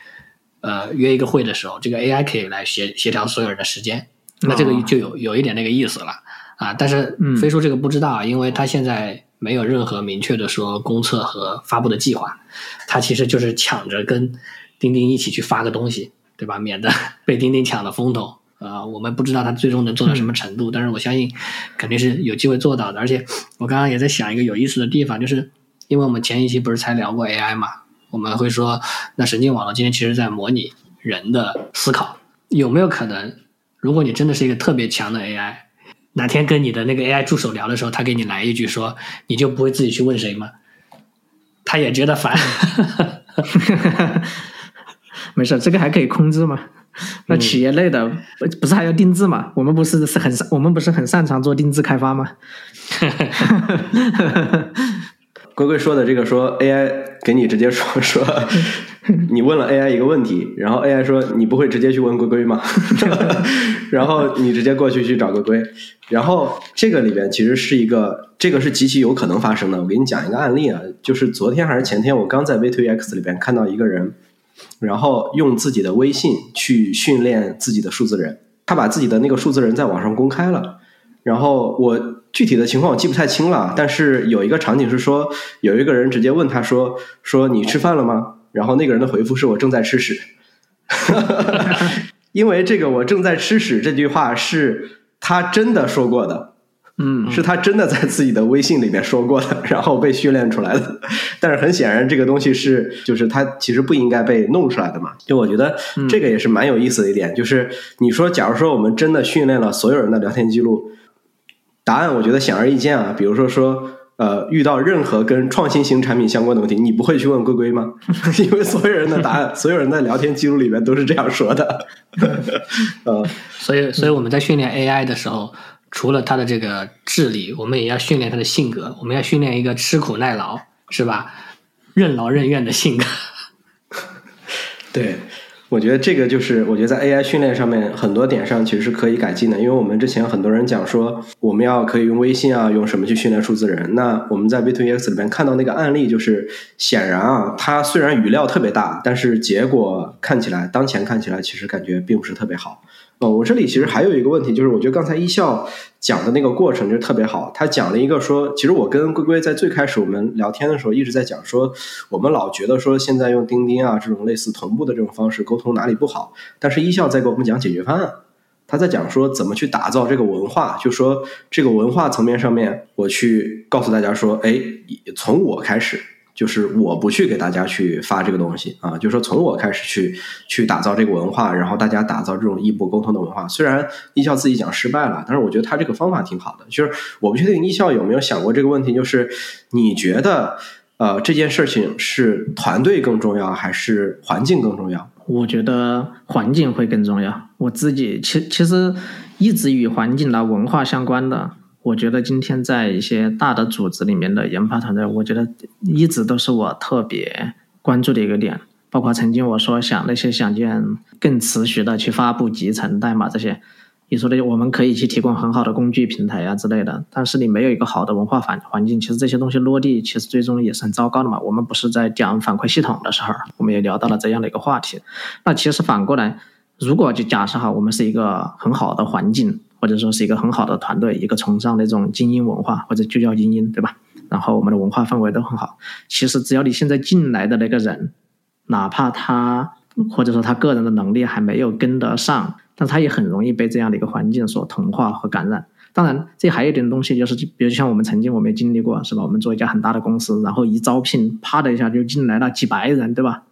呃约一个会的时候，这个 AI 可以来协协调所有人的时间，那这个就有有一点那个意思了啊。但是飞书这个不知道，因为他现在没有任何明确的说公测和发布的计划，他其实就是抢着跟。钉钉一起去发个东西，对吧？免得 被钉钉抢了风头啊！我们不知道他最终能做到什么程度，但是我相信肯定是有机会做到的。而且我刚刚也在想一个有意思的地方，就是因为我们前一期不是才聊过 AI 嘛，我们会说，那神经网络今天其实在模拟人的思考，有没有可能，如果你真的是一个特别强的 AI，哪天跟你的那个 AI 助手聊的时候，他给你来一句说，你就不会自己去问谁吗？他也觉得烦。没事，这个还可以控制嘛？那企业类的不是还要定制嘛？我们不是是很我们不是很擅长做定制开发吗？龟龟说的这个说 AI 给你直接说 说，你问了 AI 一个问题，然后 AI 说你不会直接去问龟龟吗？然后你直接过去去找龟龟，然后这个里边其实是一个这个是极其有可能发生的。我给你讲一个案例啊，就是昨天还是前天，我刚在 V to X 里边看到一个人。然后用自己的微信去训练自己的数字人，他把自己的那个数字人在网上公开了。然后我具体的情况我记不太清了，但是有一个场景是说，有一个人直接问他说：“说你吃饭了吗？”然后那个人的回复是我正在吃屎。因为这个“我正在吃屎”这句话是他真的说过的。嗯，是他真的在自己的微信里面说过的，然后被训练出来的。但是很显然，这个东西是就是他其实不应该被弄出来的嘛。就我觉得这个也是蛮有意思的一点，就是你说，假如说我们真的训练了所有人的聊天记录，答案我觉得显而易见啊。比如说说，呃，遇到任何跟创新型产品相关的问题，你不会去问龟龟吗？因为所有人的答案，所有人的聊天记录里面都是这样说的。呃，所以，所以我们在训练 AI 的时候。除了它的这个智力，我们也要训练它的性格。我们要训练一个吃苦耐劳，是吧？任劳任怨的性格。对，我觉得这个就是，我觉得在 AI 训练上面很多点上其实是可以改进的。因为我们之前很多人讲说，我们要可以用微信啊，用什么去训练数字人。那我们在 v 2 x 里面看到那个案例，就是显然啊，它虽然语料特别大，但是结果看起来，当前看起来其实感觉并不是特别好。哦，我这里其实还有一个问题，就是我觉得刚才一笑讲的那个过程就特别好。他讲了一个说，其实我跟龟龟在最开始我们聊天的时候一直在讲说，我们老觉得说现在用钉钉啊这种类似同步的这种方式沟通哪里不好，但是一笑在给我们讲解决方案。他在讲说怎么去打造这个文化，就说这个文化层面上面，我去告诉大家说，哎，从我开始。就是我不去给大家去发这个东西啊，就是说从我开始去去打造这个文化，然后大家打造这种异步沟通的文化。虽然艺校自己讲失败了，但是我觉得他这个方法挺好的。就是我不确定艺校有没有想过这个问题，就是你觉得呃这件事情是团队更重要还是环境更重要？我觉得环境会更重要。我自己其其实一直与环境的文化相关的。我觉得今天在一些大的组织里面的研发团队，我觉得一直都是我特别关注的一个点。包括曾经我说想那些想见更持续的去发布集成代码这些，你说的我们可以去提供很好的工具平台啊之类的，但是你没有一个好的文化环环境，其实这些东西落地其实最终也是很糟糕的嘛。我们不是在讲反馈系统的时候，我们也聊到了这样的一个话题。那其实反过来，如果就假设哈，我们是一个很好的环境。或者说是一个很好的团队，一个崇尚那种精英文化，或者就叫精英，对吧？然后我们的文化氛围都很好。其实只要你现在进来的那个人，哪怕他或者说他个人的能力还没有跟得上，但他也很容易被这样的一个环境所同化和感染。当然，这还有一点东西，就是比如像我们曾经我们也经历过，是吧？我们做一家很大的公司，然后一招聘，啪的一下就进来了几百人，对吧？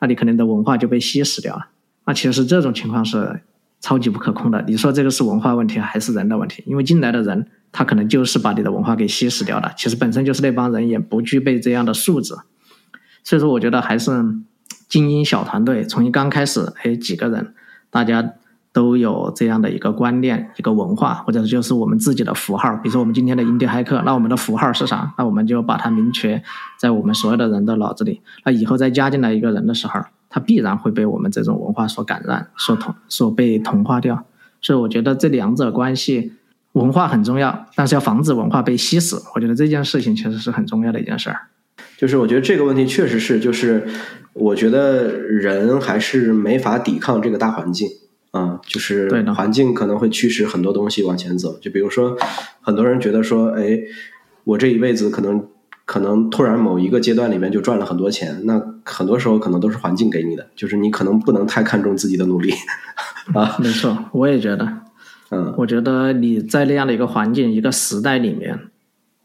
那你可能的文化就被稀释掉了。那其实这种情况是。超级不可控的，你说这个是文化问题还是人的问题？因为进来的人，他可能就是把你的文化给稀释掉了。其实本身就是那帮人也不具备这样的素质，所以说我觉得还是精英小团队，从一刚开始，哎，几个人，大家都有这样的一个观念、一个文化，或者就是我们自己的符号。比如说我们今天的印第骇客，那我们的符号是啥？那我们就把它明确在我们所有的人的脑子里。那以后再加进来一个人的时候。它必然会被我们这种文化所感染、所同、所被同化掉，所以我觉得这两者关系，文化很重要，但是要防止文化被吸死，我觉得这件事情其实是很重要的一件事儿。就是我觉得这个问题确实是，就是我觉得人还是没法抵抗这个大环境啊，就是环境可能会驱使很多东西往前走。就比如说，很多人觉得说，哎，我这一辈子可能。可能突然某一个阶段里面就赚了很多钱，那很多时候可能都是环境给你的，就是你可能不能太看重自己的努力 啊。没错，我也觉得，嗯，我觉得你在那样的一个环境、一个时代里面，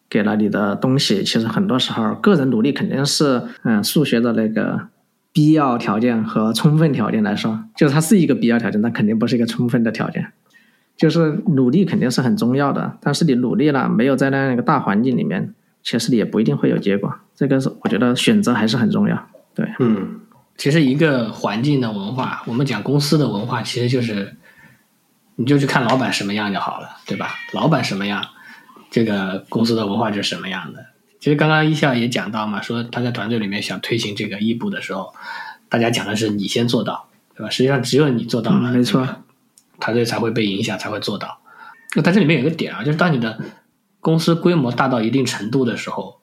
给了你的东西，其实很多时候个人努力肯定是，嗯，数学的那个必要条件和充分条件来说，就是它是一个必要条件，但肯定不是一个充分的条件。就是努力肯定是很重要的，但是你努力了，没有在那样一个大环境里面。其实你也不一定会有结果，这个是我觉得选择还是很重要。对，嗯，其实一个环境的文化，我们讲公司的文化，其实就是，你就去看老板什么样就好了，对吧？老板什么样，这个公司的文化就是什么样的。其实刚刚一笑也讲到嘛，说他在团队里面想推行这个异步的时候，大家讲的是你先做到，对吧？实际上只有你做到了，没错，团队才会被影响，才会做到。那但这里面有一个点啊，就是当你的。公司规模大到一定程度的时候，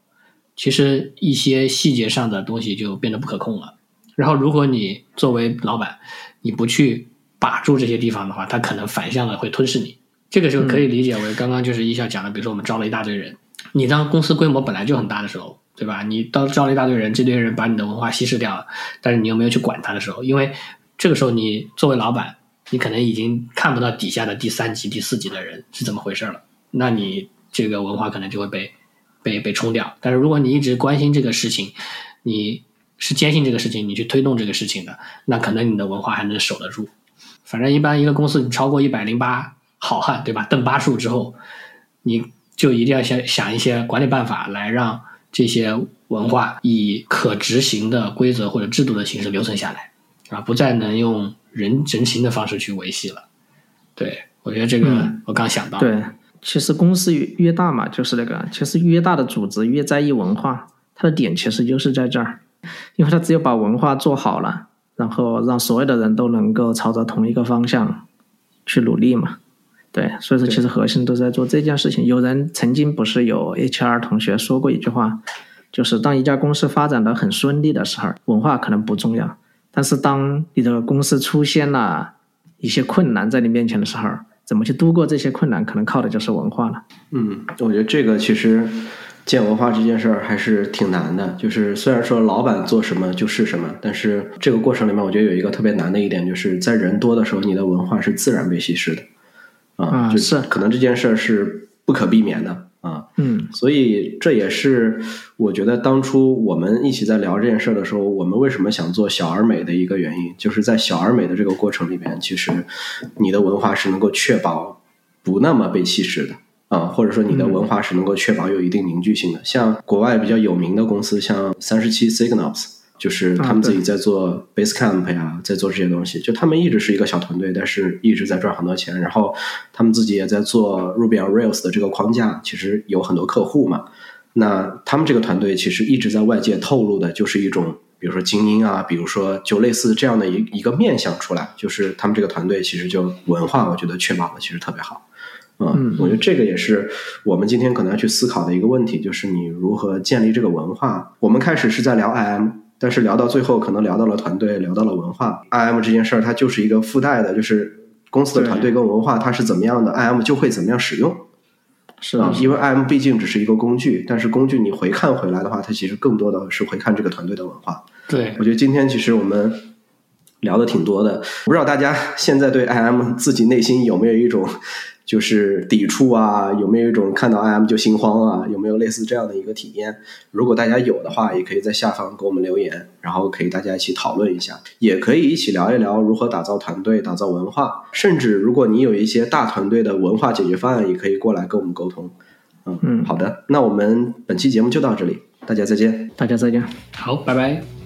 其实一些细节上的东西就变得不可控了。然后，如果你作为老板，你不去把住这些地方的话，它可能反向的会吞噬你。这个就可以理解为刚刚就是一笑讲的，比如说我们招了一大堆人，你当公司规模本来就很大的时候，对吧？你当招了一大堆人，这堆人把你的文化稀释掉了，但是你又没有去管他的时候，因为这个时候你作为老板，你可能已经看不到底下的第三级、第四级的人是怎么回事了，那你。这个文化可能就会被被被冲掉，但是如果你一直关心这个事情，你是坚信这个事情，你去推动这个事情的，那可能你的文化还能守得住。反正一般一个公司你超过一百零八好汉，对吧？邓巴数之后，你就一定要想想一些管理办法来让这些文化以可执行的规则或者制度的形式留存下来，啊，不再能用人人情的方式去维系了。对我觉得这个我刚想到。对。其实公司越越大嘛，就是那个，其实越大的组织越在意文化，它的点其实就是在这儿，因为它只有把文化做好了，然后让所有的人都能够朝着同一个方向去努力嘛。对，所以说其实核心都在做这件事情。有人曾经不是有 HR 同学说过一句话，就是当一家公司发展的很顺利的时候，文化可能不重要，但是当你的公司出现了。一些困难在你面前的时候，怎么去度过这些困难，可能靠的就是文化了。嗯，我觉得这个其实建文化这件事儿还是挺难的。就是虽然说老板做什么就是什么，但是这个过程里面，我觉得有一个特别难的一点，就是在人多的时候，你的文化是自然被稀释的。啊，就是可能这件事儿是不可避免的啊。嗯，所以这也是我觉得当初我们一起在聊这件事儿的时候，我们为什么想做小而美的一个原因，就是在小而美的这个过程里边，其实你的文化是能够确保不那么被稀释的啊，或者说你的文化是能够确保有一定凝聚性的。像国外比较有名的公司，像三十七 Signals。就是他们自己在做 Basecamp 呀，在做这些东西。就他们一直是一个小团队，但是一直在赚很多钱。然后他们自己也在做 Ruby on Rails 的这个框架，其实有很多客户嘛。那他们这个团队其实一直在外界透露的就是一种，比如说精英啊，比如说就类似这样的一一个面相出来。就是他们这个团队其实就文化，我觉得确保的其实特别好。嗯，我觉得这个也是我们今天可能要去思考的一个问题，就是你如何建立这个文化。我们开始是在聊 IM。但是聊到最后，可能聊到了团队，聊到了文化。I M 这件事儿，它就是一个附带的，就是公司的团队跟文化它是怎么样的，I M 就会怎么样使用。是啊，因为 I M 毕竟只是一个工具，但是工具你回看回来的话，它其实更多的是回看这个团队的文化。对，我觉得今天其实我们聊的挺多的，不知道大家现在对 I M 自己内心有没有一种。就是抵触啊，有没有一种看到 IM 就心慌啊？有没有类似这样的一个体验？如果大家有的话，也可以在下方给我们留言，然后可以大家一起讨论一下，也可以一起聊一聊如何打造团队、打造文化。甚至如果你有一些大团队的文化解决方案，也可以过来跟我们沟通。嗯，好的，那我们本期节目就到这里，大家再见。大家再见。好，拜拜。